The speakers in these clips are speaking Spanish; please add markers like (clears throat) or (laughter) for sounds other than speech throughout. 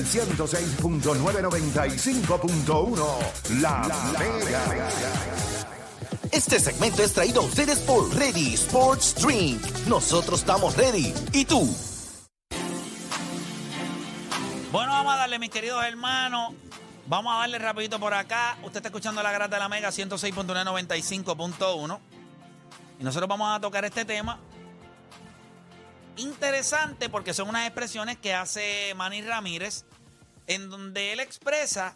el 106.995.1. La, Mega. Este segmento es traído a ustedes por Ready Sports Drink. Nosotros estamos ready. ¿Y tú? Bueno, vamos a darle, mis queridos hermanos. Vamos a darle rapidito por acá. Usted está escuchando la grata de la Mega 106.995.1. Y nosotros vamos a tocar este tema. Interesante porque son unas expresiones que hace Manny Ramírez en donde él expresa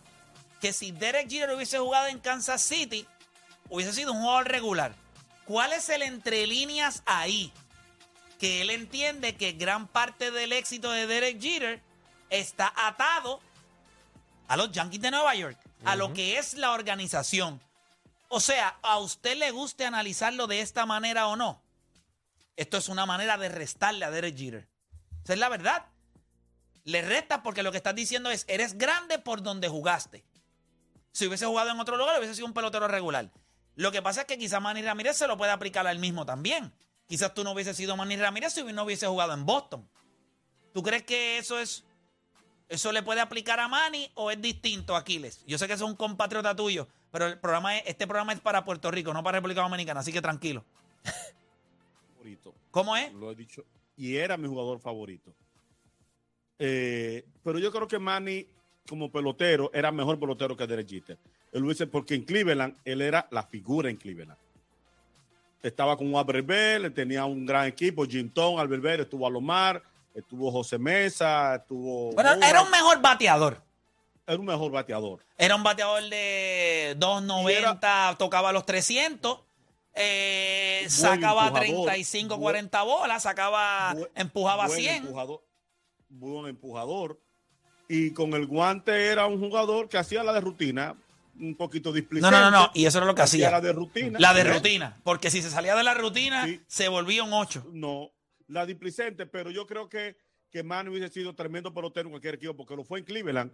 que si Derek Jeter hubiese jugado en Kansas City, hubiese sido un jugador regular. ¿Cuál es el entre líneas ahí? Que él entiende que gran parte del éxito de Derek Jeter está atado a los Yankees de Nueva York, a lo que es la organización. O sea, ¿a usted le guste analizarlo de esta manera o no? Esto es una manera de restarle a Derek Jeter. Esa es la verdad. Le resta porque lo que estás diciendo es, eres grande por donde jugaste. Si hubiese jugado en otro lugar, hubiese sido un pelotero regular. Lo que pasa es que quizás Manny Ramírez se lo puede aplicar al mismo también. Quizás tú no hubiese sido Manny Ramírez si no hubiese jugado en Boston. ¿Tú crees que eso es eso le puede aplicar a Manny o es distinto Aquiles? Yo sé que es un compatriota tuyo, pero el programa este programa es para Puerto Rico, no para República Dominicana, así que tranquilo. favorito. ¿Cómo es? Lo he dicho. Y era mi jugador favorito. Eh, pero yo creo que Manny, como pelotero, era mejor pelotero que Derek Jeter. Él lo dice porque en Cleveland, él era la figura en Cleveland. Estaba con Albert Bell, tenía un gran equipo, Jim Tom, Albert Bell, estuvo Alomar, estuvo José Mesa, estuvo... Bueno, era un mejor bateador. Era un mejor bateador. Era un bateador de 290, tocaba los 300. Eh, sacaba empujador, 35, 40 bolas, sacaba, buen, empujaba buen 100. Empujador, buen empujador. Y con el guante era un jugador que hacía la de rutina, un poquito displicente. No, no, no, no, y eso era lo que hacía. La de rutina. La de rutina, porque si se salía de la rutina, sí. se volvía un 8. No, la displicente, pero yo creo que, que Manny hubiese sido tremendo pelotero en cualquier equipo, porque lo fue en Cleveland,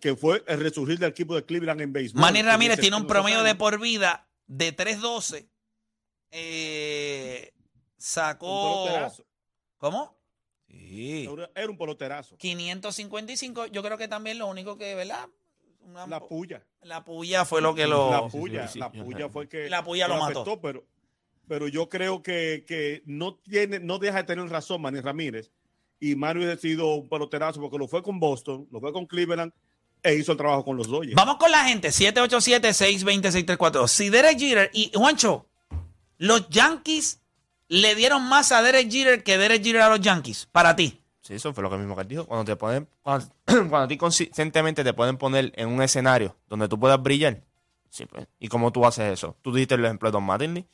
que fue el resurgir del equipo de Cleveland en béisbol. Manny Ramírez tiene un promedio de por vida de 3.12 eh, sacó. ¿Cómo? Sí. Era un peloterazo. 555. Yo creo que también lo único que, ¿verdad? Una, la puya. La puya fue lo que lo. La puya, la puya fue que. La puya lo, lo mató. Afectó, pero, pero yo creo que, que, no, tiene, no deja de tener razón Manny Ramírez. Y Manny ha sido un peloterazo porque lo fue con Boston, lo fue con Cleveland e hizo el trabajo con los Dodgers. Vamos con la gente. 787-620-634. Si Derek Jeter y Juancho, los Yankees le dieron más a Derek Jeter que Derek Jeter a los Yankees, para ti. Sí, eso fue lo que mismo que él dijo. Cuando te ponen, (clears throat) cuando, a ti consistentemente te pueden poner en un escenario donde tú puedas brillar, sí, pues. ¿Y cómo tú haces eso? Tú dijiste el ejemplo de Don Mattingly.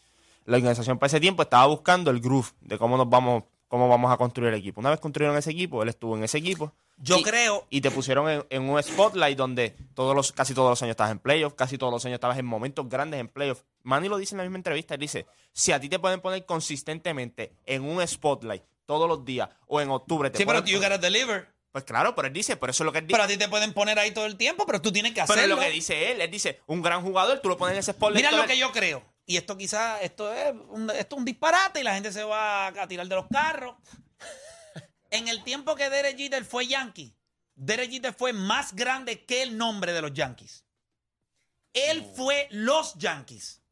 La organización para ese tiempo estaba buscando el groove de cómo nos vamos, cómo vamos a construir el equipo. Una vez construyeron ese equipo, él estuvo en ese equipo. Yo y, creo. Y te pusieron en, en, un spotlight donde todos los, casi todos los años estabas en playoffs, casi todos los años estabas en momentos grandes en playoffs. Manny lo dice en la misma entrevista, él dice, si a ti te pueden poner consistentemente en un spotlight todos los días o en octubre te Sí, pero you gotta deliver. Pues claro, pero él dice, por eso es lo que él dice. Pero a ti te pueden poner ahí todo el tiempo, pero tú tienes que hacerlo. Pero es lo que dice él, él dice, un gran jugador, tú lo pones en ese spotlight. Mira lo que yo creo. Y esto quizás, esto es un, esto es un disparate y la gente se va a tirar de los carros. En el tiempo que Derek Jeter fue Yankee, Derek Jeter fue más grande que el nombre de los Yankees. Él fue los Yankees.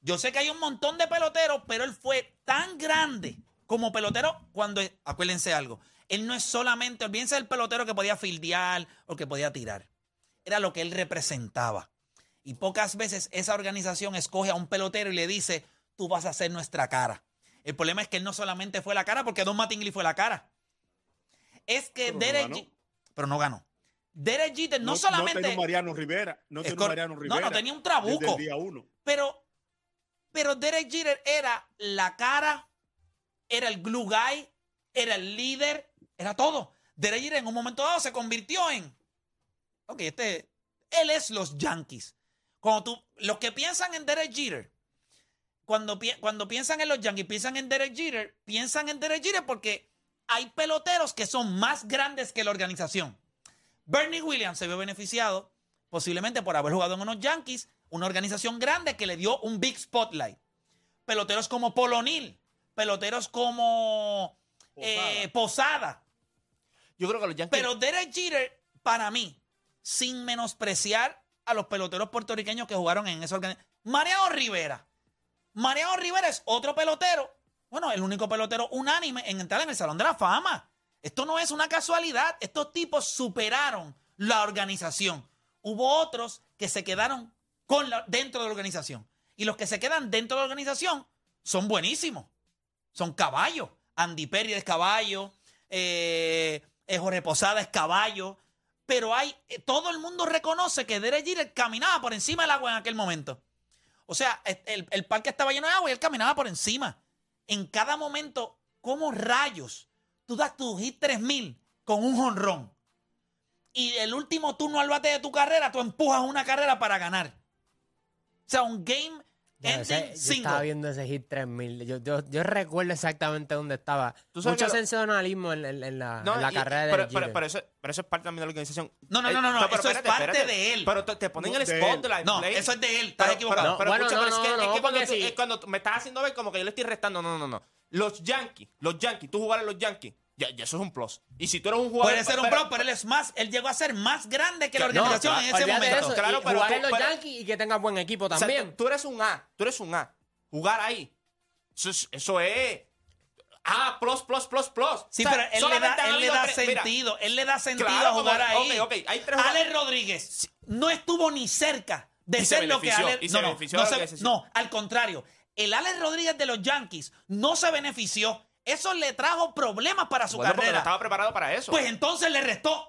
Yo sé que hay un montón de peloteros, pero él fue tan grande como pelotero cuando, acuérdense algo, él no es solamente, olvídense del pelotero que podía fildear o que podía tirar. Era lo que él representaba. Y pocas veces esa organización escoge a un pelotero y le dice, tú vas a ser nuestra cara. El problema es que él no solamente fue la cara, porque Don Mattingly fue la cara. Es que no Derek... G- pero no ganó. Derek Jeter no, No, solamente... no tenía Mariano Rivera. No tenía Mariano no, Rivera. no, tenía un Desde trabuco. el día uno. Pero, pero Derek Jeter era la cara, era el glue guy, era el líder, era todo. Derek Jeter en un momento dado se convirtió en, ok, este, él es los Yankees. Cuando tú, los que piensan en Derek Jeter, cuando, pi- cuando piensan en los Yankees, piensan en Derek Jeter, piensan en Derek Jeter porque hay peloteros que son más grandes que la organización. Bernie Williams se vio beneficiado posiblemente por haber jugado en unos Yankees, una organización grande que le dio un big spotlight. Peloteros como Paul O'Neill, peloteros como eh, Posada. Yo creo que los Yankees. Pero Derek Jeter para mí, sin menospreciar a los peloteros puertorriqueños que jugaron en esa organización. Mariano Rivera. Mariano Rivera es otro pelotero. Bueno, el único pelotero unánime en entrar en el Salón de la Fama. Esto no es una casualidad. Estos tipos superaron la organización. Hubo otros que se quedaron con dentro de la organización. Y los que se quedan dentro de la organización son buenísimos. Son caballos. Andy Perry es caballo. eh, eh, Jorge Posada es caballo. Pero hay, eh, todo el mundo reconoce que Derek Jeter caminaba por encima del agua en aquel momento. O sea, el- el parque estaba lleno de agua y él caminaba por encima. En cada momento, ¿cómo rayos tú das tu hit 3000 con un jonrón? Y el último turno al bate de tu carrera, tú empujas una carrera para ganar. O sea, un game Yo, ese- yo estaba viendo ese hit 3000. Yo, yo, yo recuerdo exactamente dónde estaba. Mucho lo- sensacionalismo en, en- en la, en la y- carrera de pero, pero, eso, pero eso es parte también de la organización. No, no, Eh, no, no, no, pero eso es parte de él. Pero te, te ponen No, el spotlight. No, play. eso es de él, estás Pero- equivocado. Pero, pero Bueno, escucha, no, pero es que, es cuando, porque tú- sí. es cuando tú me estás haciendo ver como que yo le estoy restando. No, no, no, no. Los Yankees, los Yankees, tú jugar a los Yankees, ya, ya eso es un plus. Y si tú eres un jugador. Puede ser un pero- pro, pero él es más, él llegó a ser más grande que la No, organización claro, en ese momento. eso, Claro, y pero jugar tú- en los pero- Yankees y que tenga buen equipo o sea, también. tú, tú eres un A, tú eres un A. Jugar ahí. Eso es. Eso es A, plus, plus, plus, plus. Sí, O sea, pero él le da, él le da tres- mira, sentido, él le da sentido Claro, a jugar como- ahí. ok, ok, hay tres Alex Rodríguez no estuvo ni cerca de Y se ser lo que Alex y se no, no, benefició no, se- no, al contrario, el Alex Rodríguez de los Yankees no se benefició. Eso le trajo problemas para su bueno, porque no carrera. estaba preparado para eso. Pues entonces le restó.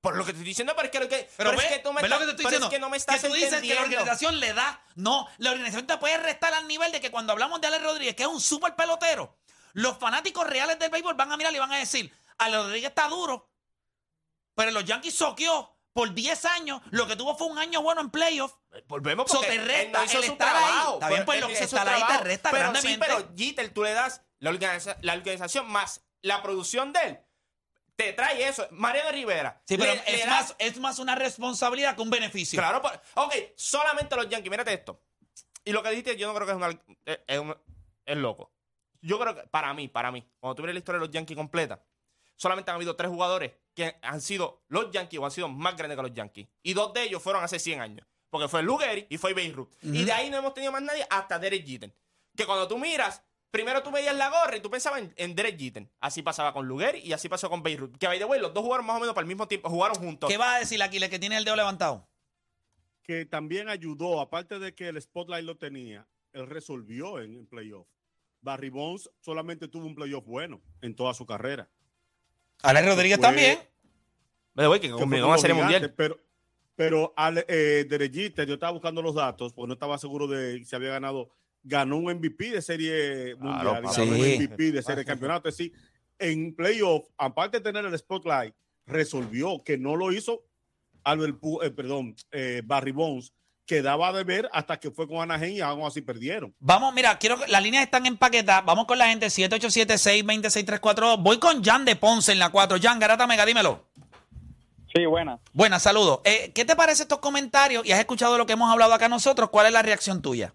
Por lo que te estoy diciendo, pero es que, lo que, Pero, pero ve, es que tú me lo estás- que te estoy diciendo. es que no me estás tú dices que la organización le da. No, la organización te puede restar al nivel de que cuando hablamos de Alex Rodríguez, que es un súper pelotero, los fanáticos reales del béisbol van a mirar y van a decir, Alex Rodríguez está duro, pero los Yankees soqueó por 10 años, lo que tuvo fue un año bueno en playoff. Volvemos So, porque te resta él no hizo el su estar ahí. trabajo. Está bien, pues, él lo que estar ahí te trabajo. resta pero grandemente. Sí, pero Jeter, tú le das la, organiza- la organización más la producción de él. Te trae eso. Mariano Rivera. Sí, pero le- es, le más, das- es más una responsabilidad que un beneficio. Claro, por- ok, solamente los Yankees. Mírate esto. Y lo que dijiste, yo no creo que es una. Es, es un- es loco. Yo creo que, para mí, para mí, cuando tú ves la historia de los Yankees completa, solamente han habido tres jugadores que han sido los Yankees o han sido más grandes que los Yankees. Y dos de ellos fueron hace 100 años. Porque fue Lou Gehrig y fue Babe Ruth. Y de ahí no hemos tenido más nadie hasta Derek Jeter. Que cuando tú miras, primero tú veías la gorra y tú pensabas en, en Derek Jeter. Así pasaba con Lou Gehrig y así pasó con Babe Ruth. Que, by the way, los dos jugaron más o menos para el mismo tiempo, jugaron juntos. ¿Qué vas a decir, Aquiles, que tiene el dedo levantado? que también ayudó, aparte de que el spotlight lo tenía, él resolvió en, en playoff. Barry Bonds solamente tuvo un playoff bueno en toda su carrera. Alex Rodríguez Fue- también. The way, que combinó una serie mundial. Pero, pero Ale, eh, Derek Jeter, yo estaba buscando los datos, porque no estaba seguro de si había ganado. Ganó un MVP de serie mundial, ganó un. MVP de serie de campeonato. Es decir, en playoff, aparte de tener el spotlight, resolvió que no lo hizo Albert, Pu- eh, perdón, eh, Barry Bonds, que daba de ver hasta que fue con Anaheim y aún así perdieron. Vamos, mira, quiero que las líneas están empaquetadas. Vamos con la gente 787-626-342. Voy con Jan de Ponce en la 4. Jan, Garata Mega, dímelo. Sí, buena. Buenas, saludos. Eh, ¿Qué te parece estos comentarios? Y has escuchado lo que hemos hablado acá nosotros. ¿Cuál es la reacción tuya?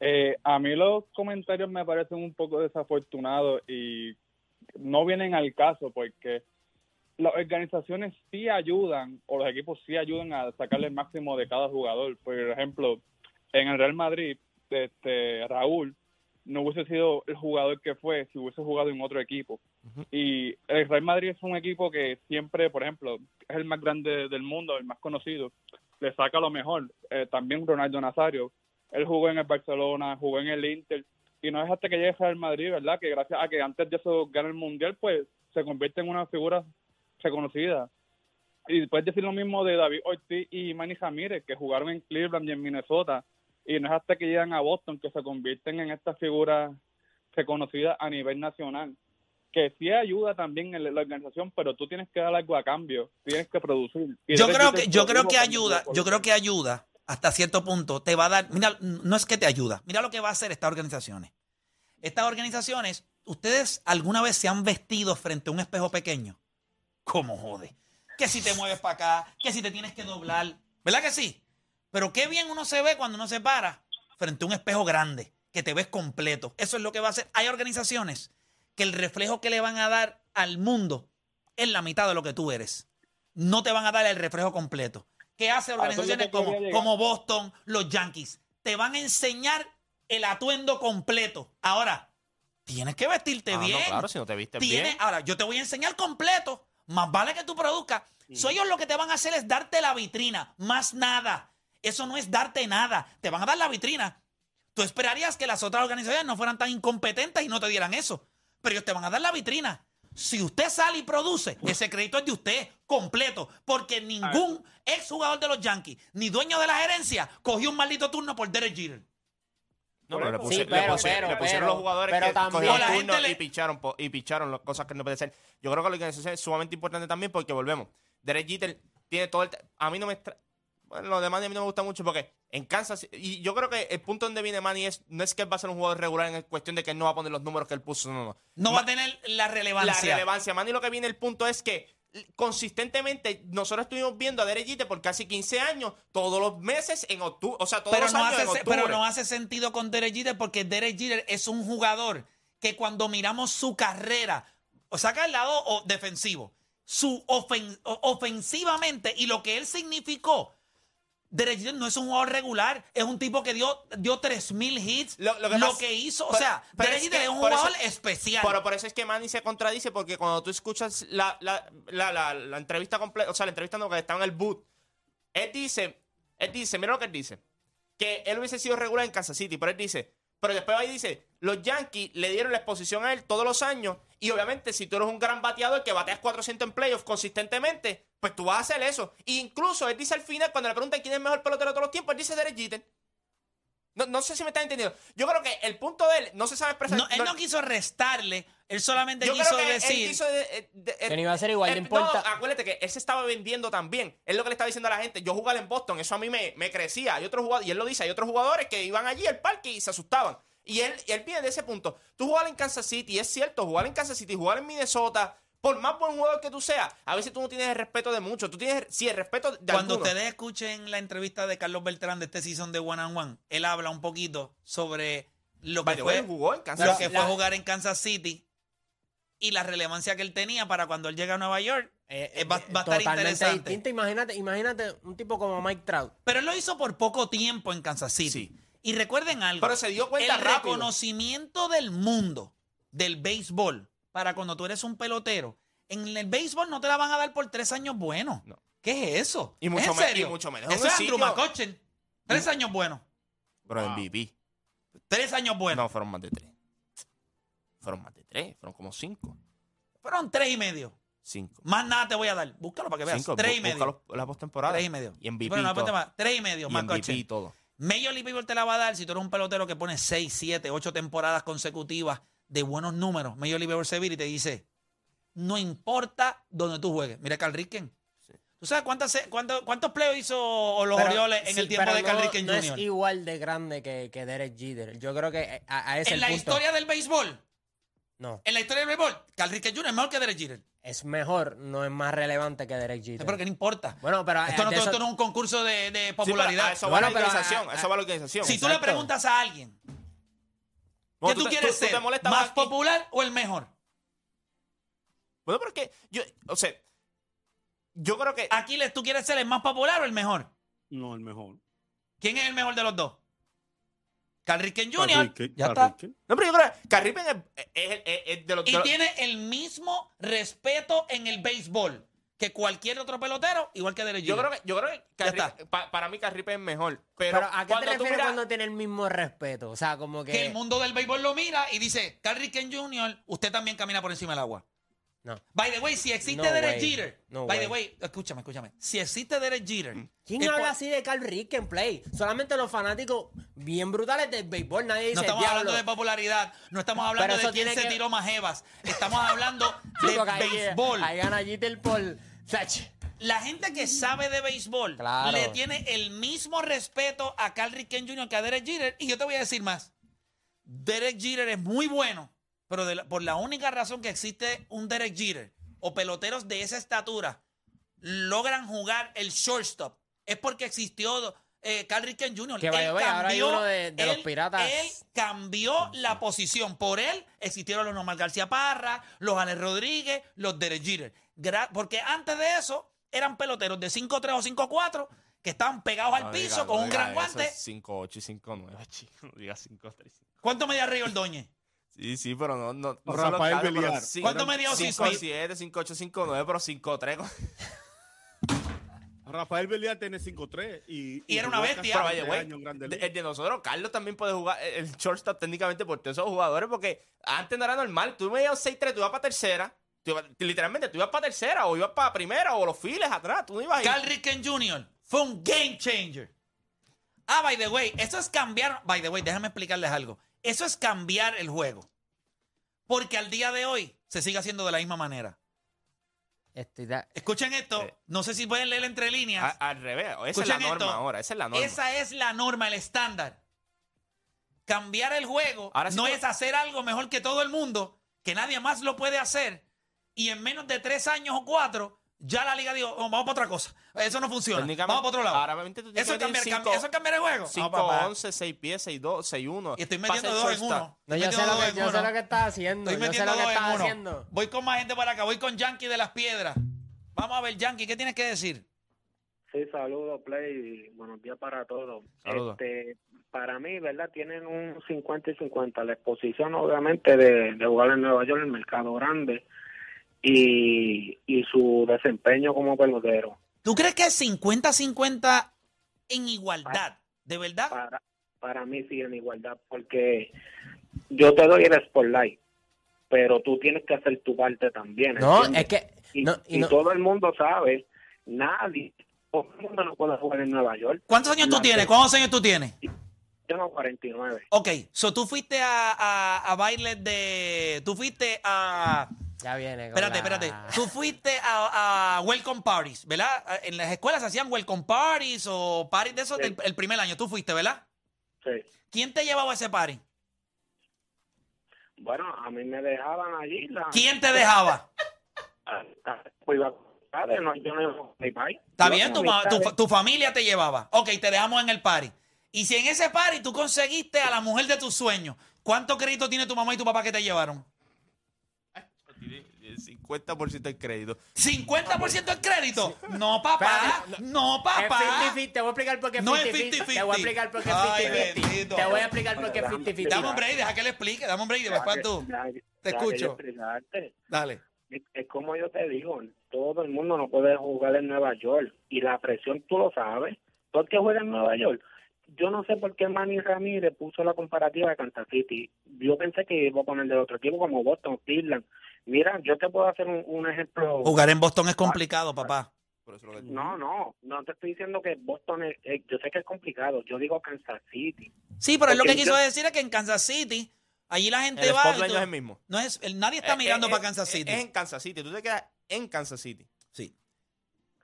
Eh, a mí los comentarios me parecen un poco desafortunados y no vienen al caso porque las organizaciones sí ayudan o los equipos sí ayudan a sacarle el máximo de cada jugador. Por ejemplo, en el Real Madrid, este Raúl no hubiese sido el jugador que fue si hubiese jugado en otro equipo. Y el Real Madrid es un equipo que siempre, por ejemplo, es el más grande del mundo, el más conocido, le saca lo mejor. Eh, también Ronaldo Nazario, él jugó en el Barcelona, jugó en el Inter, y no es hasta que llegue al Madrid, ¿verdad? Que gracias a que antes de eso gana el Mundial, pues se convierte en una figura reconocida. Y puedes decir lo mismo de David Ortiz y Manny Ramírez, que jugaron en Cleveland y en Minnesota, y no es hasta que llegan a Boston que se convierten en estas figuras reconocidas a nivel nacional. Que sí ayuda también en la organización, pero tú tienes que dar algo a cambio, tienes que producir. Y Yo creo que, yo creo que ayuda, yo creo que ayuda hasta cierto punto. Te va a dar, mira, no es que te ayuda. Mira lo que va a hacer estas organizaciones. Estas organizaciones, ¿ustedes alguna vez se han vestido frente a un espejo pequeño? ¿Cómo jode? Que si te mueves para acá, que si te tienes que doblar. ¿Verdad que sí? Pero qué bien uno se ve cuando uno se para frente a un espejo grande, que te ves completo. Eso es lo que va a hacer. Hay organizaciones que el reflejo que le van a dar al mundo es la mitad de lo que tú eres. no te van a dar el reflejo completo. ¿Qué hace organizaciones como, como Boston, los Yankees? Te van a enseñar el atuendo completo. Ahora, tienes que vestirte Ah, no, bien. claro, si no te vistes Tiene- bien. Ahora, yo te voy a enseñar completo. Más vale que tú produzcas. So, ellos lo que te van a hacer es darte la vitrina, más nada. Eso no es darte nada. Te van a dar la vitrina. Tú esperarías que las otras organizaciones no fueran tan incompetentes y no te dieran eso. Pero ellos te van a dar la vitrina. Si usted sale y produce, ese crédito es de usted, completo. Porque ningún exjugador de los Yankees, ni dueño de la gerencia, cogió un maldito turno por Derek Jeter. No, pero le, Sí, pusi- le pero, pero, le pusieron pero, los jugadores pero que también- cogieron La turno gente le- y picharon, y picharon las cosas que no puede ser. Yo creo que la organización es sumamente importante también porque volvemos. Derek Jeter tiene todo el... A mí no me... Bueno, lo demás a mí no me gusta mucho porque en Kansas... Y yo creo que el punto donde viene Manny es... No es que él va a ser un jugador regular en cuestión de que él no va a poner los números que él puso. No, no. No Ma- va a tener la relevancia. la relevancia. Manny lo que viene el punto es que consistentemente nosotros estuvimos viendo a Derek Jeter por casi 15 años, todos los meses en octubre, o sea, todos pero los no, años hace, en se- octubre. pero no hace sentido con Derek Jeter porque Derek Jeter es un jugador que cuando miramos su carrera, o saca el lado o- defensivo, su ofen- ofensivamente y lo que él significó, Derek Jeter no es un jugador regular, es un tipo que dio, dio 3.000 hits. Lo- Lo, lo que hizo, o sea, Derek es Jeter que es un eso- jugador especial. Pero por eso es que Manny se contradice, porque cuando tú escuchas la, la, la, la, la entrevista completa, o sea, la entrevista no, que está en el boot, él dice, él dice, mira lo que él dice, que él hubiese sido regular en Kansas City, pero él dice, pero después ahí dice, los Yankees le dieron la exposición a él todos los años, y obviamente si tú eres un gran bateador que bateas 400 en playoffs consistentemente, pues tú vas a hacer eso. E incluso él dice al final, cuando le preguntan quién es el mejor pelotero de todos los tiempos, él dice Derek Jeter. No, no sé si me están entendiendo. Yo creo que el punto de él no se sabe expresar. No, él no quiso restarle, él solamente Yo quiso creo que decir... él quiso de- eh, de- Que no iba a ser igual de eh, importa- No, acuérdate que él se estaba vendiendo también. Es lo que le estaba diciendo a la gente. Yo jugaba en Boston, eso a mí me, me crecía. Hay otros jugadores, y él lo dice, hay otros jugadores que iban allí al parque y se asustaban. Y él, y él viene de ese punto. Tú jugar en Kansas City, es cierto, jugar en Kansas City, jugar en Minnesota, por más buen jugador que tú seas, a veces tú no tienes el respeto de muchos. Tú tienes, sí, el respeto de Cuando algunos. ustedes escuchen la entrevista de Carlos Beltrán de este season de One and One, él habla un poquito sobre lo que fue, jugó en Kansas lo que fue jugar en Kansas City y la relevancia que él tenía para cuando él llega a Nueva York. Eh, Eh, va, va a estar interesante. distinto. Imagínate, imagínate un tipo como Mike Trout. Pero él lo hizo por poco tiempo en Kansas City. Sí. Y recuerden algo. Pero se dio cuenta el rápido. reconocimiento del mundo del béisbol para cuando tú eres un pelotero. En el béisbol no te la van a dar por tres años buenos. No. ¿Qué es eso? Y mucho ¿Es en y serio? mucho menos. Eso es Andrew McCutcheon. Tres años buenos. Pero MVP. Tres años buenos. No, fueron más de tres. Fueron más de tres, fueron como cinco. Fueron tres y medio. Cinco. Más nada te voy a dar. Búscalo para que veas. Cinco. tres y medio. búscalo la postemporada. Tres y medio. Y MVP Bueno, no. Tres y medio, Y MVP y todo. Major League Baseball te la va a dar si tú eres un pelotero que pone 6, 7, 8 temporadas consecutivas de buenos números. Major League Baseball se vira y te dice, no importa donde tú juegues. Mira Carl Ricken. ¿Tú sabes cuántas, cuántos, cuántos playoffs hizo los Pero- Orioles en sí, el tiempo de Carl no, Ricken no Jr.? es igual de grande que, que Derek Jeter. Yo creo que eh, a, a ese En el la punto. historia del béisbol, No, en la historia del béisbol, Carl Ricken Jr. es mejor que Derek Jeter. Es mejor, no es más relevante que Derek Jeter. Pero que no importa. Bueno, pero esto, no, eso- esto no es un concurso de, de Sí, popularidad. pero a eso va Bueno, la pero, organización. a eso va la organización. si tú le preguntas a alguien, ¿qué tú, te- quieres tú ser? ¿Más aquí. popular o el mejor? Bueno, porque yo, o sea, yo creo que Aquiles, ¿tú quieres ser el más popular o el mejor? No, el mejor. ¿Quién es el mejor de los dos? Carl Ricken Jr. Carl Ricken, ya está. No, pero yo creo que Carripen es, es- es- es de los de Y los- tiene el mismo respeto en el béisbol que cualquier otro pelotero, igual que Derek yo Jeter. creo que yo creo que Ya pa- para mí Carripen es mejor, pero, Pero, ¿a qué te cuando tú refieres miras- cuando tiene el mismo respeto? O sea, como que... Que el mundo del béisbol lo mira y dice, Carl Ricken Jr., usted también camina por encima del agua. No. By the way, si existe No Derek way. Jeter, No by the way. escúchame, escúchame. Si existe Derek Jeter, ¿Quién es habla por- así de Carl Ricken Play? Solamente los fanáticos bien brutales del béisbol. Nadie dice, No estamos "Diablo". hablando de popularidad, no estamos hablando Pero de eso quién tiene se que- tiró más jevas. Estamos hablando Sí, (laughs) de porque ahí- béisbol. Ahí gana Jeter por... Sach. La gente que sabe de béisbol Claro. le tiene el mismo respeto a Carl Ricken Jr. que a Derek Jeter. Y yo te voy a decir más. Derek Jeter es muy bueno, pero de la- por la única razón que existe un Derek Jeter o peloteros de esa estatura logran jugar el shortstop es porque existió eh, Carl Ricken Jr. Que by the way, ahora hay uno de- de los él- Piratas. Él cambió la posición. Por él existieron los Normal García Parra, los Alex Rodríguez, los Derek Jeter. Gra- porque antes de eso eran peloteros de 5'3 o 5'4 que estaban pegados al No piso diga- con no un diga gran guante. es 5'8 y 5'9, chico. No digas 5'3. ¿Cuánto medía Rey Ordóñez? Sí, sí, pero no. no, no Rafael pero Beliar. ¿Cuánto medía Ozzie 5'7, 5'8, 5'9, pero 5'3. Rafael Belial tiene 5'3 y, Y era una bestia. casi Pero vaya, 20 güey. años en Grandes de- Ligas. El de nosotros, Carlos también puede jugar eh, el shortstop técnicamente por todos esos jugadores, porque antes no era normal. Tú me ibas 6'3, tú ibas para tercera. tú ibas- literalmente, tú ibas para tercera, o ibas para primera, o los files atrás. Tú no ibas ahí. Cal Ripken Jr. fue un game changer. Ah, by the way, eso es cambiar. By the way, déjame explicarles algo. Eso es cambiar el juego. Porque al día de hoy se sigue haciendo de la misma manera. Estoy de- Escuchen esto. Eh. No sé si pueden leer entre líneas. A- al revés. Esa es la Escuchen norma esto. ahora. Esa es la norma. Esa es la norma, el estándar. Cambiar el juego Ahora sí no es hacer algo mejor que todo el mundo, que nadie más lo puede hacer, y en menos de tres años o cuatro, ya la liga dijo, "Oh, vamos para otra cosa. Eso no funciona. Vamos para otro lado. ahora tú tienes eso, es que cambiar, cinco- cam- eso es cambiar el juego. 5, No, papá. 11, 6 pies, 6, 2, 6, 1. Y estoy metiendo dos en uno. No, Estoy yo sé metiendo lo dos que, en yo sé uno. lo que estás haciendo. Estoy Yo sé metiendo lo que dos en estás uno. haciendo. Voy con más gente por acá. Voy con Yankee de las Piedras. Vamos a ver, Yankee, ¿qué tienes que decir? Sí, saludos, Play. y Buenos días para todos. Saludos. Este, para mí, ¿verdad? Tienen un 50 y 50. La exposición, obviamente, de, de jugar en Nueva York, el mercado grande, y, y su desempeño como pelotero. ¿Tú crees que es 50-50 en igualdad? ¿De verdad? Para, para mí, sí, en igualdad, porque yo te doy el spotlight, pero tú tienes que hacer tu parte también. No, ¿entiendes? es que. Y, no, y y no- todo el mundo sabe, nadie, todo el mundo no puede jugar en Nueva York. ¿Cuántos años tú tienes? ¿Cuántos años tú tienes? Tengo 49. Ok, so tú fuiste a, a, a bailes de... Tú fuiste a... Ya viene. con Espérate, la- espérate. (laughs) Tú fuiste a, a welcome parties, ¿verdad? En las escuelas se hacían welcome parties o parties de esos Sí. del el primer año. Tú fuiste, ¿verdad? Sí. ¿Quién te llevaba a ese party? Bueno, a mí me dejaban allí. La, ¿Quién te dejaba? Ah, ah, pues iba con no, yo no iba con mi país. Está Iba bien, con tu, ma- tu, amistades. fa- tu familia te llevaba. Ok, te dejamos en el party. Y si en ese party tú conseguiste a la mujer de tus sueños, ¿cuánto crédito tiene tu mamá y tu papá que te llevaron? El 50% del crédito. ¿50% el crédito? No, papá. No, Es papá. 50-50. Te voy a explicar por qué es No es 50-50. 50-50. Te voy a explicar por qué es Ay, 50-50. bendito. Te voy a explicar por qué es Déjame 50-50. Dame un break, deja que le explique. Dame un break y después tú. Te escucho. explicarte. Dale. Es, es como yo te digo, todo el mundo no puede jugar en Nueva York. Y la presión tú lo sabes. Todo el que juega en Nueva York. Yo no sé por qué Manny Ramírez puso la comparativa de Kansas City. Yo pensé que iba a poner de otro equipo como Boston, Cleveland. Mira, yo te puedo hacer un, un ejemplo. Jugar en Boston es complicado, papá. Por eso lo que- No, no, no te estoy diciendo que Boston es, es- yo sé que es complicado, yo digo Kansas City. Sí, pero él lo que quiso yo- decir es que en Kansas City, allí la gente El va. tú- no es el mismo. no es- el- nadie está Eh, mirando eh, para eh, Kansas City. Es en Kansas City. Tú te quedas en Kansas City. Sí.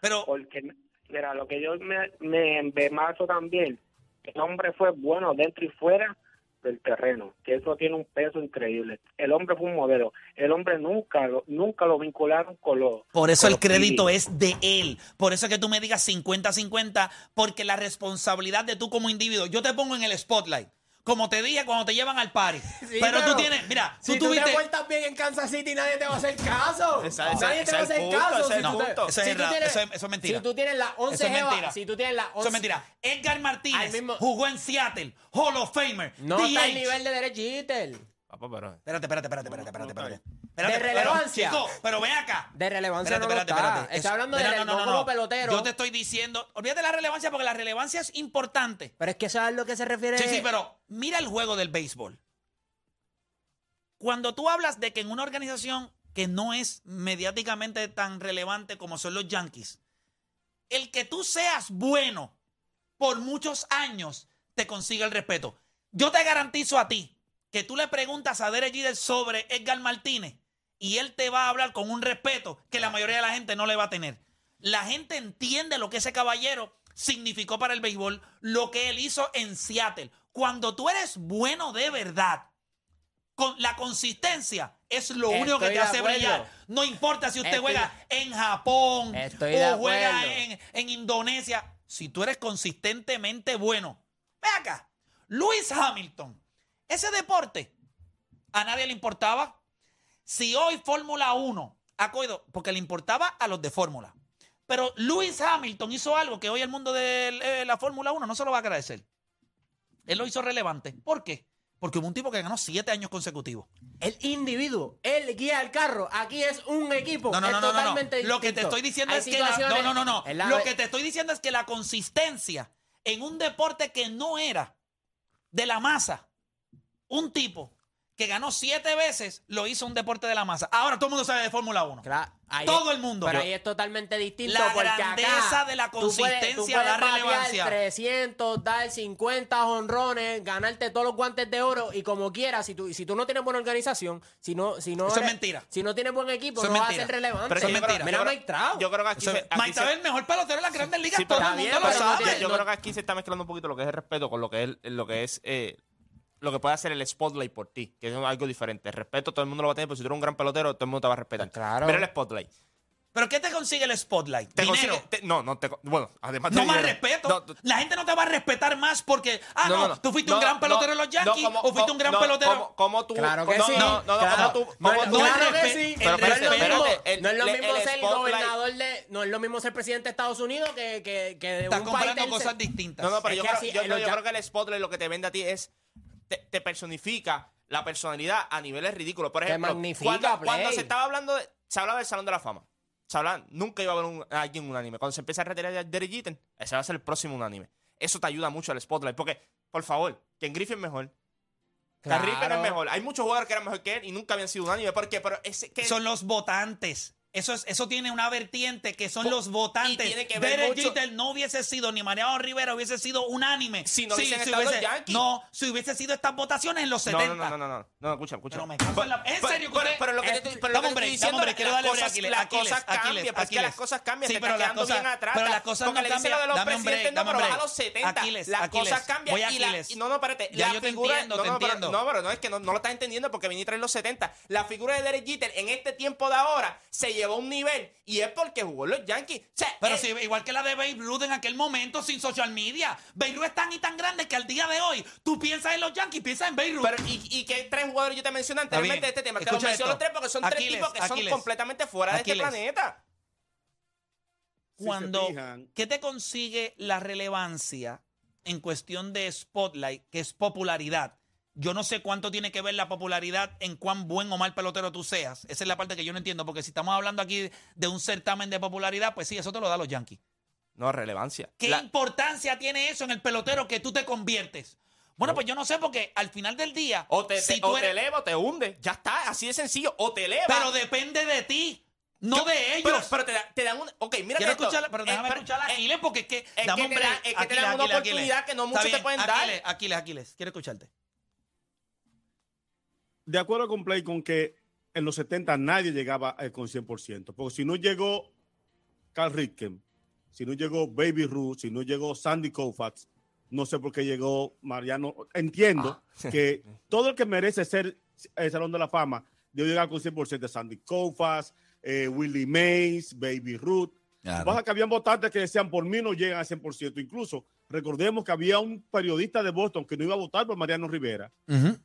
Pero Porque, mira, lo que yo me, me embemazo también, el hombre fue bueno dentro y fuera del terreno, que eso tiene un peso increíble. El hombre fue un modelo. El hombre nunca lo, nunca lo vincularon con los... Por eso el crédito es de él. Por eso es que tú me digas 50-50, porque la responsabilidad de tú como individuo, yo te pongo en el spotlight. Como te dije cuando te llevan al party. Sí, pero, tú tienes, mira, tú si tú tuviste. te portas bien en Kansas City, nadie te va a hacer caso. Esa- esa- nadie te va a hacer punto, caso. es si tú te-. Eso es si tú errado, tienes- eso es- eso es mentira. Si tú tienes las 11 Eso es mentira. si tú tienes las 11... Eso es mentira. Edgar Martínez mismo- jugó en Seattle, Hall of Famer. No está al DH. nivel de Derek Jeter. Papá, pero. Espérate, espérate, espérate, espérate, espérate, No, no espérate. Espérate, De pero, relevancia. chico, pero ven acá. De relevancia Espérate, no lo espérate, está. espérate. Está hablando de no, no, no no, como no. pelotero. Yo te estoy diciendo, olvídate de la relevancia porque la relevancia es importante. Pero es que eso es a lo que se refiere... Sí, sí, pero mira el juego del béisbol. Cuando tú hablas de que en una organización que no es mediáticamente tan relevante como son los Yankees, el que tú seas bueno por muchos años te consigue el respeto. Yo te garantizo a ti que tú le preguntas a Derek Jeter sobre Edgar Martínez y él te va a hablar con un respeto que la mayoría de la gente no le va a tener. La gente entiende lo que ese caballero significó para el béisbol, lo que él hizo en Seattle. Cuando tú eres bueno de verdad, con la consistencia es lo Estoy único que te hace acuerdo. brillar. No importa si usted Estoy juega en Japón Estoy o juega en, en Indonesia. Si tú eres consistentemente bueno. Ve acá. Luis Hamilton. Ese deporte a nadie le importaba. Si hoy Fórmula 1 ha cogido, porque le importaba a los de Fórmula. Pero Lewis Hamilton hizo algo que hoy el mundo de eh, la Fórmula 1 no se lo va a agradecer. Él lo hizo relevante. ¿Por qué? Porque hubo un tipo que ganó siete años consecutivos. El individuo, él guía el carro. Aquí es un equipo. No, no, es no, no, no. totalmente Lo que te estoy diciendo Hay es que la, no, no, no, no. la- Lo que te estoy diciendo es que la consistencia en un deporte que no era de la masa, un tipo que ganó siete veces lo hizo un deporte de la masa. Ahora todo el mundo sabe de Fórmula 1. Claro, Todo es- el mundo. Pero ahí es totalmente distinto. La porque grandeza acá de la tú puedes- tú consistencia puedes da relevancia. 300, dar 50 honrones, ganarte todos los guantes de oro y como quieras. Si tú, si tú no tienes buena organización, si no, si no Eso es eres- mentira. Si no tienes buen equipo, Eso es no vas a ser relevante. Pero Eso es mentira. Mira Mike Trout. Yo creo que aquí O sea, se- aquí Mike se- Trout es el mejor pelotero de las grandes ligas. Sí, todo el mundo lo no sabe. tiene- yo, yo creo que aquí se está mezclando un poquito lo que es el respeto con lo que es, lo que es eh, lo que puede hacer el spotlight por ti, que es algo diferente. El respeto todo el mundo lo va a tener, pero si tú eres un gran pelotero, todo el mundo te va a respetar. Claro. Pero el spotlight. ¿Pero qué te consigue el spotlight? Te Dinero. consigue- te- no, no te. Bueno, además de No más dinero. respeto. No, tú- la gente no te va a respetar más porque, ah, no, no, no. tú fuiste No, un gran no, pelotero en los Yankees no, como- o fuiste un gran no, pelotero. Como, como tú. Claro que no, sí. No, no, no, Claro. como tú. Como no, tú- claro que sí. Pero espérate, no es lo mismo, el- no es lo el- mismo el ser gobernador de. No es lo mismo ser presidente de Estados Unidos que, que, que de Estás un país. comparando tercer- cosas distintas. No, no, pero Es yo, creo, así, yo, creo que el spotlight lo que te vende a ti es. Te, te personifica la personalidad a niveles ridículos. Por ejemplo, cuando, se estaba hablando de. Se hablaba del Salón de la Fama. Se hablaba, nunca iba a haber un, alguien unánime. Cuando se empieza a retirar Derek Jeter, ese va a ser el próximo unánime. Eso te ayuda mucho al spotlight. Porque, por favor, Ken Griffin es mejor. Claro. Es mejor. Hay muchos jugadores que eran mejor que él y nunca habían sido unánime. ¿Por qué? Pero ese que Son los votantes. Eso, es, eso tiene una vertiente que son Po- los votantes. y tiene que ver Derek mucho- Jeter no hubiese sido, ni Mariano Rivera hubiese sido unánime. Si no hubiesen estado los Yankees. No, si hubiese sido estas votaciones en los No, 70. no, no, no, no, no, no, escucha, escucha. Pero me cago en la- ¿En Pero- serio que pero- lo que te Eh, estoy- pero lo dame que te dame quiero las darle break a cosas- Aquiles, las Aquiles, cosas cambian, Aquiles, pero es que Aquiles. las cosas cambian, Sí, te pero estás las quedando cosas- bien atrás. pero las cosas porque no le lo de los cambian. Dame un break, presidentes, no, dame un pero break. a los 70 Aquiles, las Aquiles, cosas cambian. voy a y la- Aquiles. y no, no, espérate, Ya la yo te figura, entiendo, no, te no, pero- entiendo. no, pero no es que no, no lo estás entendiendo porque viniste en los 70. La figura de Derek Jeter en este tiempo de ahora se llevó a un nivel y es porque jugó en los Yankees. O sea, Pero sí, igual que la de Babe Ruth en aquel momento sin social media. Babe Ruth es tan y tan grande que al día de hoy tú piensas en los Yankees, piensas en Babe Ruth. Pero, y, y que tres jugadores yo te mencioné anteriormente de este tema. Te los Escucha menciono esto. los tres porque son tres tipos que son completamente fuera de Aquiles. este planeta. Cuando, ¿qué te consigue la relevancia en cuestión de spotlight, que es popularidad? Yo no sé cuánto tiene que ver la popularidad en cuán buen o mal pelotero tú seas. Esa es la parte que yo no entiendo, porque si estamos hablando aquí de un certamen de popularidad, pues sí, eso te lo da los Yankees. No, relevancia. ¿Qué La- importancia tiene eso en el pelotero que tú te conviertes? Bueno, pues yo no sé, porque al final del día, O te, si te- tú o te eleva o te hunde. Ya está, así de sencillo. O te eleva. pero depende de ti, no Yo- de ellos. Pero, pero te, da- te dan un. Ok, mira Quiero esto. escuchar, pero Eh, déjame pero- escuchar a eh, Aquiles porque es que. es dame que te dan- break. es que te dan una Aquiles, oportunidad Aquiles. que no muchos te pueden dar. Aquiles, Aquiles, Aquiles, quiero escucharte. De acuerdo con Play con que en los 70 nadie llegaba eh, con 100%, porque si no llegó Carl Ripken, si no llegó Baby Ruth, si no llegó Sandy Koufax, no sé por qué llegó Mariano. Entiendo Ah. que todo el que merece ser el Salón de la Fama debe llegar con 100% Sandy Koufax, eh, Willie Mays, Baby Ruth. Pasa que habían votantes que decían por mí no llegan al 100%. Incluso recordemos que había un periodista de Boston que no iba a votar por Mariano Rivera.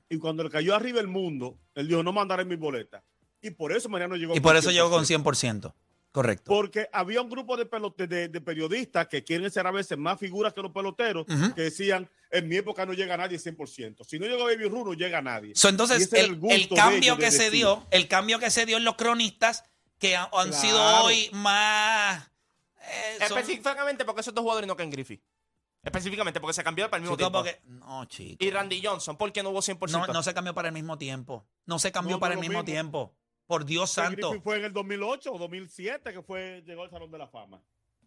Y cuando le cayó arriba el mundo, él dijo, no mandaré mi boleta. Y por eso Mariano llegó Y con por eso llegó con 100%. 100%. Correcto. Porque había un grupo de, pelote- de, de periodistas que quieren ser a veces más figuras que los peloteros, que decían, en mi época no llega nadie 100%. Si no llegó Baby Ruth, no llega nadie. So, entonces, el, cambio ellos de que se decir. dio, el cambio que se dio en los cronistas, que ha- han Claro. sido hoy más. eh, son- Específicamente porque esos dos jugadores no Ken Griffey. Específicamente porque se cambió para el mismo Chico, tiempo. porque- no, chico. Y Randy Johnson, ¿por qué no hubo 100%? No, no se cambió para el mismo tiempo. No se cambió No, no para el mismo mismo. tiempo. Por Dios Ken santo. Griffey fue en el 2008 o 2007 que fue, llegó al Salón de la Fama.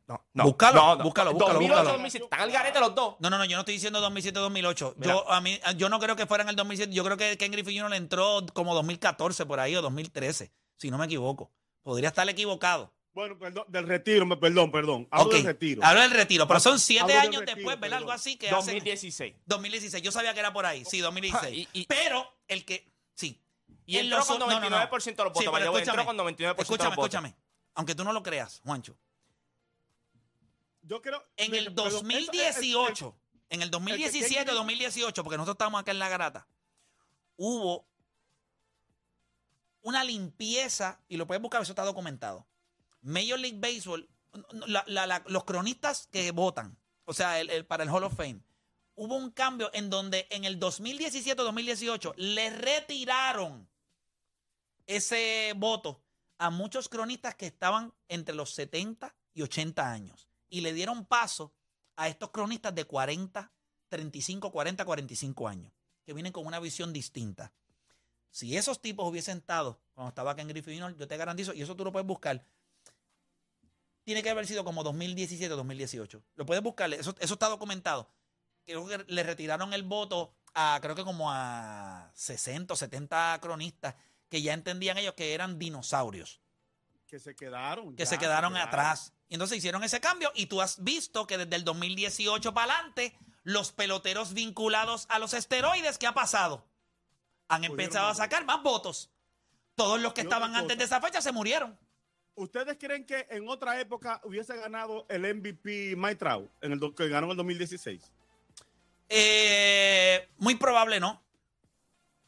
No, Búscalo, búscalo, búscalo, 2008, búscalo. 2007, Están al garete los dos. No, no, no, yo no estoy diciendo 2007-2008. Mira. Yo, a mí, yo no creo que fuera en el 2007. Yo creo que Ken Griffey Jr. le entró como 2014 por ahí o 2013, si no me equivoco. Podría estar equivocado. Bueno, perdón, del retiro, perdón, perdón. Hablo del retiro. Hablo del retiro, pero son siete Hablo años retiro, después, ¿verdad? Algo así que hace 2016. 2016. Yo sabía que era por ahí, sí, 2016. Ah, y- y- pero el que, sí. Y En entró los- con no, no, no. 99% de los votos. Sí, pero escúchame, con 99% Escúchame, de los votos. escúchame. Aunque tú no lo creas, Juancho. Yo creo. En el perdón, eso- 2018, en el 2017 o 2018, porque nosotros estamos acá en la garata, hubo una limpieza, y lo puedes buscar, eso está documentado. Major League Baseball los cronistas que votan, o sea, para el Hall of Fame, hubo un cambio en donde en el 2017-2018 le retiraron ese voto a muchos cronistas que estaban entre los 70 y 80 años y le dieron paso a estos cronistas de 40, 35, 40, 45 años, que vienen con una visión distinta. Si esos tipos hubiesen estado cuando estaba acá en Griffith Jr., yo te garantizo, y eso tú lo puedes buscar, tiene que haber sido como 2017 o 2018. Lo puedes buscar, eso, eso está documentado. Creo que le retiraron el voto a, creo que como a 60 o 70 cronistas que ya entendían ellos que eran dinosaurios, Que se quedaron. que ya, se quedaron atrás. Y entonces hicieron ese cambio y tú has visto que desde el 2018 para adelante, los peloteros vinculados a los esteroides, ¿qué ha pasado? Han empezado a sacar más votos. Todos los que estaban antes de esa fecha se murieron. ¿Ustedes creen que en otra época hubiese ganado el MVP Mike Trout, en el que ganó en el 2016? Eh, muy probable no.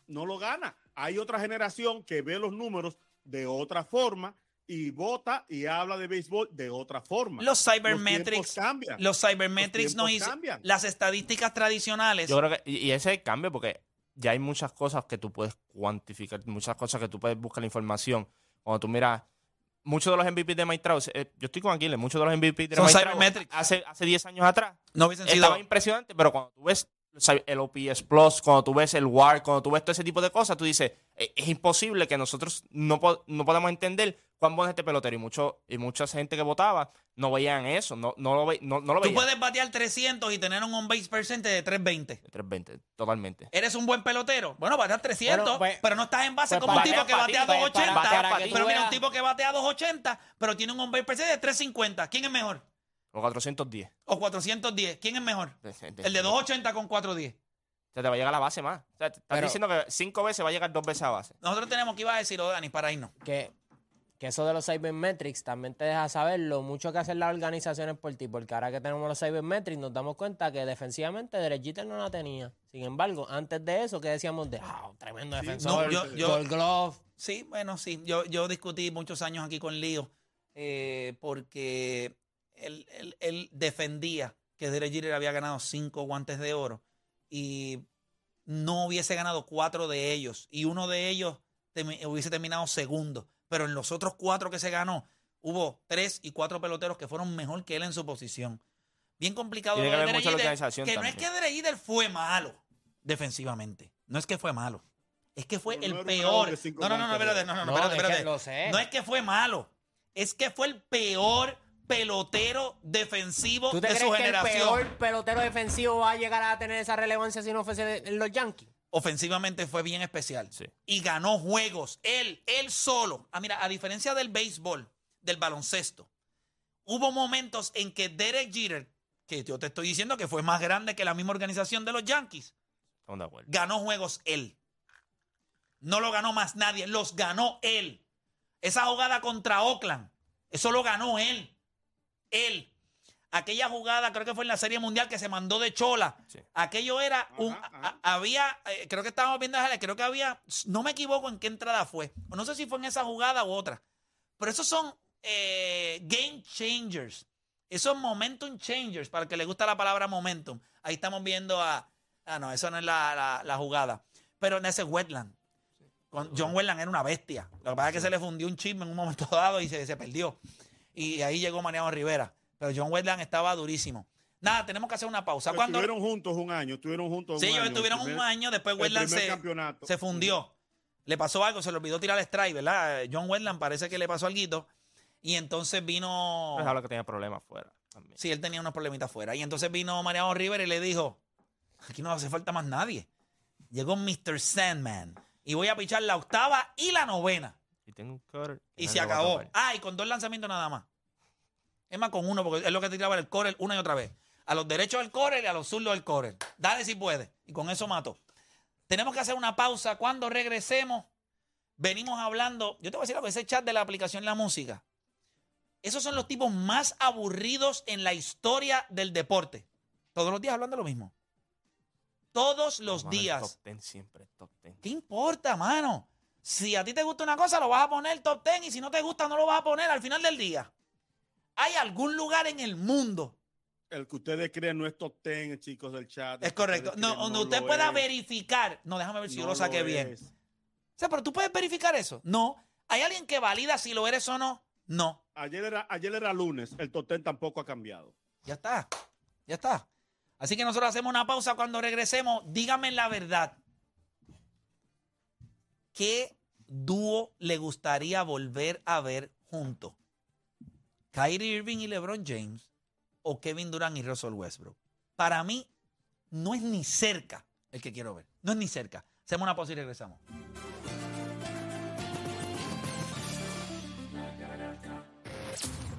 No lo gana. Hay otra generación que ve los números de otra forma y vota y habla de béisbol de otra forma. Los cybermetrics, cambian. los cybermetrics hizo cambian. las estadísticas tradicionales. Yo creo que, y y ese es el cambio, porque ya hay muchas cosas que tú puedes cuantificar, muchas cosas que tú puedes buscar la información. Cuando tú miras, muchos de los MVP de Mike Trout, eh, yo estoy con Aquiles, muchos de los MVP de Son Mike Trout hace, hace 10 años atrás no hubiesen sido. estaba impresionante, pero cuando tú ves el OPS Plus, cuando tú ves el WAR, cuando tú ves todo ese tipo de cosas, tú dices, "Eh, es imposible que nosotros no, po- no podamos entender cuán bueno es este pelotero. Y, mucho, y mucha gente que votaba no veían eso, no, no lo, ve- no, no lo Tú veían. puedes batear 300 y tener un on base percent de 320. 320, totalmente. ¿Eres un buen pelotero? Bueno, bateas 300, Bueno, pues- pero no estás en base pues como un para- tipo que batea ti, pues, 280. para- para que tú pero mira, un tipo que batea 280, pero tiene un on base percent de 350. ¿Quién es mejor? Los 410. O 410. ¿Quién es mejor? De- de- El de 280 con 410. O sea, te va a llegar a la base más. O sea, te estás Pero- diciendo que cinco veces va a llegar dos veces a base. Nosotros tenemos que iba a decirlo, Dani, para irnos. que, que eso de los cybermetrics también te deja saber lo mucho que hacen las organizaciones por ti, porque ahora que tenemos los cybermetrics nos damos cuenta que defensivamente Derek Jeter no la tenía. Sin embargo, antes de eso, que decíamos de, ah, tremendo Sí, defensor, no, yo- yo- Gold Glove. Sí, bueno, sí. Yo, yo discutí muchos años aquí con Lío eh, porque él, él- él defendía que Derek Jeter había ganado cinco guantes de oro y no hubiese ganado cuatro de ellos y uno de ellos hubiese terminado segundo. Pero en los otros cuatro que se ganó, hubo tres y cuatro peloteros que fueron mejor que él en su posición. Bien complicado. Tiene que la Jeter, organización que no es también. que Derek Jeter fue malo defensivamente. No es que fue malo. Es que fue no el ganador peor. cinco No, no, no, no, espérate, no, no, no, No, espérate, es que espérate. lo sé. No es que fue malo. Es que fue el peor pelotero defensivo ¿Tú te de crees su que el generación. peor pelotero defensivo va a llegar a tener esa relevancia si no fuese los Yankees? Ofensivamente fue bien especial. Sí. Y ganó juegos. Él, él solo. Ah, mira, a diferencia del béisbol, del baloncesto, hubo momentos en que Derek Jeter, que yo te estoy diciendo que fue más grande que la misma organización de los Yankees, ganó juegos él. No lo ganó más nadie, los ganó él. Esa jugada contra Oakland, eso lo ganó él. Él. Aquella jugada, creo que fue en la Serie Mundial que se mandó de Chola. Sí. Aquello era un. Ajá, ajá. a- había, eh, creo que estábamos viendo, creo que había, no me equivoco en qué entrada fue. No sé si fue en esa jugada u otra. Pero esos son eh, game changers. Esos momentum changers, para el que le gusta la palabra momentum. Ahí estamos viendo a. Ah, no, eso no es la, la- la jugada. Pero en ese Wetland. Con John Wetland era una bestia. Lo que pasa es que se le fundió un chisme en un momento (laughs) dado y se, se perdió. Y ahí llegó Mariano Rivera. Pero John Wetland estaba durísimo. Nada, tenemos que hacer una pausa. Pero Cuando, Estuvieron juntos un año, estuvieron juntos sí, un ellos año. estuvieron El un primer- año, después Wetland se, campeonato. se fundió. Le pasó algo, se le olvidó tirar el strike, ¿verdad? John Wetland parece que le pasó algo. Y entonces vino. Es algo que tenía problemas fuera. También. Sí, él tenía unos problemitas fuera. Y entonces vino Mariano Rivera y le dijo, aquí no hace falta más nadie. Llegó Mr. Sandman. Y voy a pichar la octava y la novena. Y tengo un cutter Y se acabó. Ah, y con dos lanzamientos nada más. Es más, con uno, porque es lo que tiraba el core una y otra vez. A los derechos del core y a los zurdos del core. Dale si puede. Y con eso mato. Tenemos que hacer una pausa. Cuando regresemos, venimos hablando. Yo te voy a decir algo, ese chat de la aplicación La Música. Esos son los tipos más aburridos en la historia del deporte. Todos los días hablando lo mismo. Todos los días. Top 10 siempre, top 10. ¿Qué importa, mano? Si a ti te gusta una cosa, lo vas a poner top 10 y si no te gusta, no lo vas a poner al final del día. ¿Hay algún lugar en el mundo? El que ustedes creen no es top 10, chicos del chat. Es correcto. No, creen donde no usted pueda es. verificar. No, déjame ver si yo lo saqué bien. O sea, pero tú puedes verificar eso. No. ¿Hay alguien que valida si lo eres o no? No. Ayer era, ayer era lunes, el top 10 tampoco ha cambiado. Ya está. Ya está. Así que nosotros hacemos una pausa cuando regresemos. Dígame la verdad. ¿Qué dúo le gustaría volver a ver juntos? ¿Kyrie Irving y LeBron James o Kevin Durant y Russell Westbrook? Para mí, no es ni cerca el que quiero ver. No es ni cerca. Hacemos una pausa y regresamos.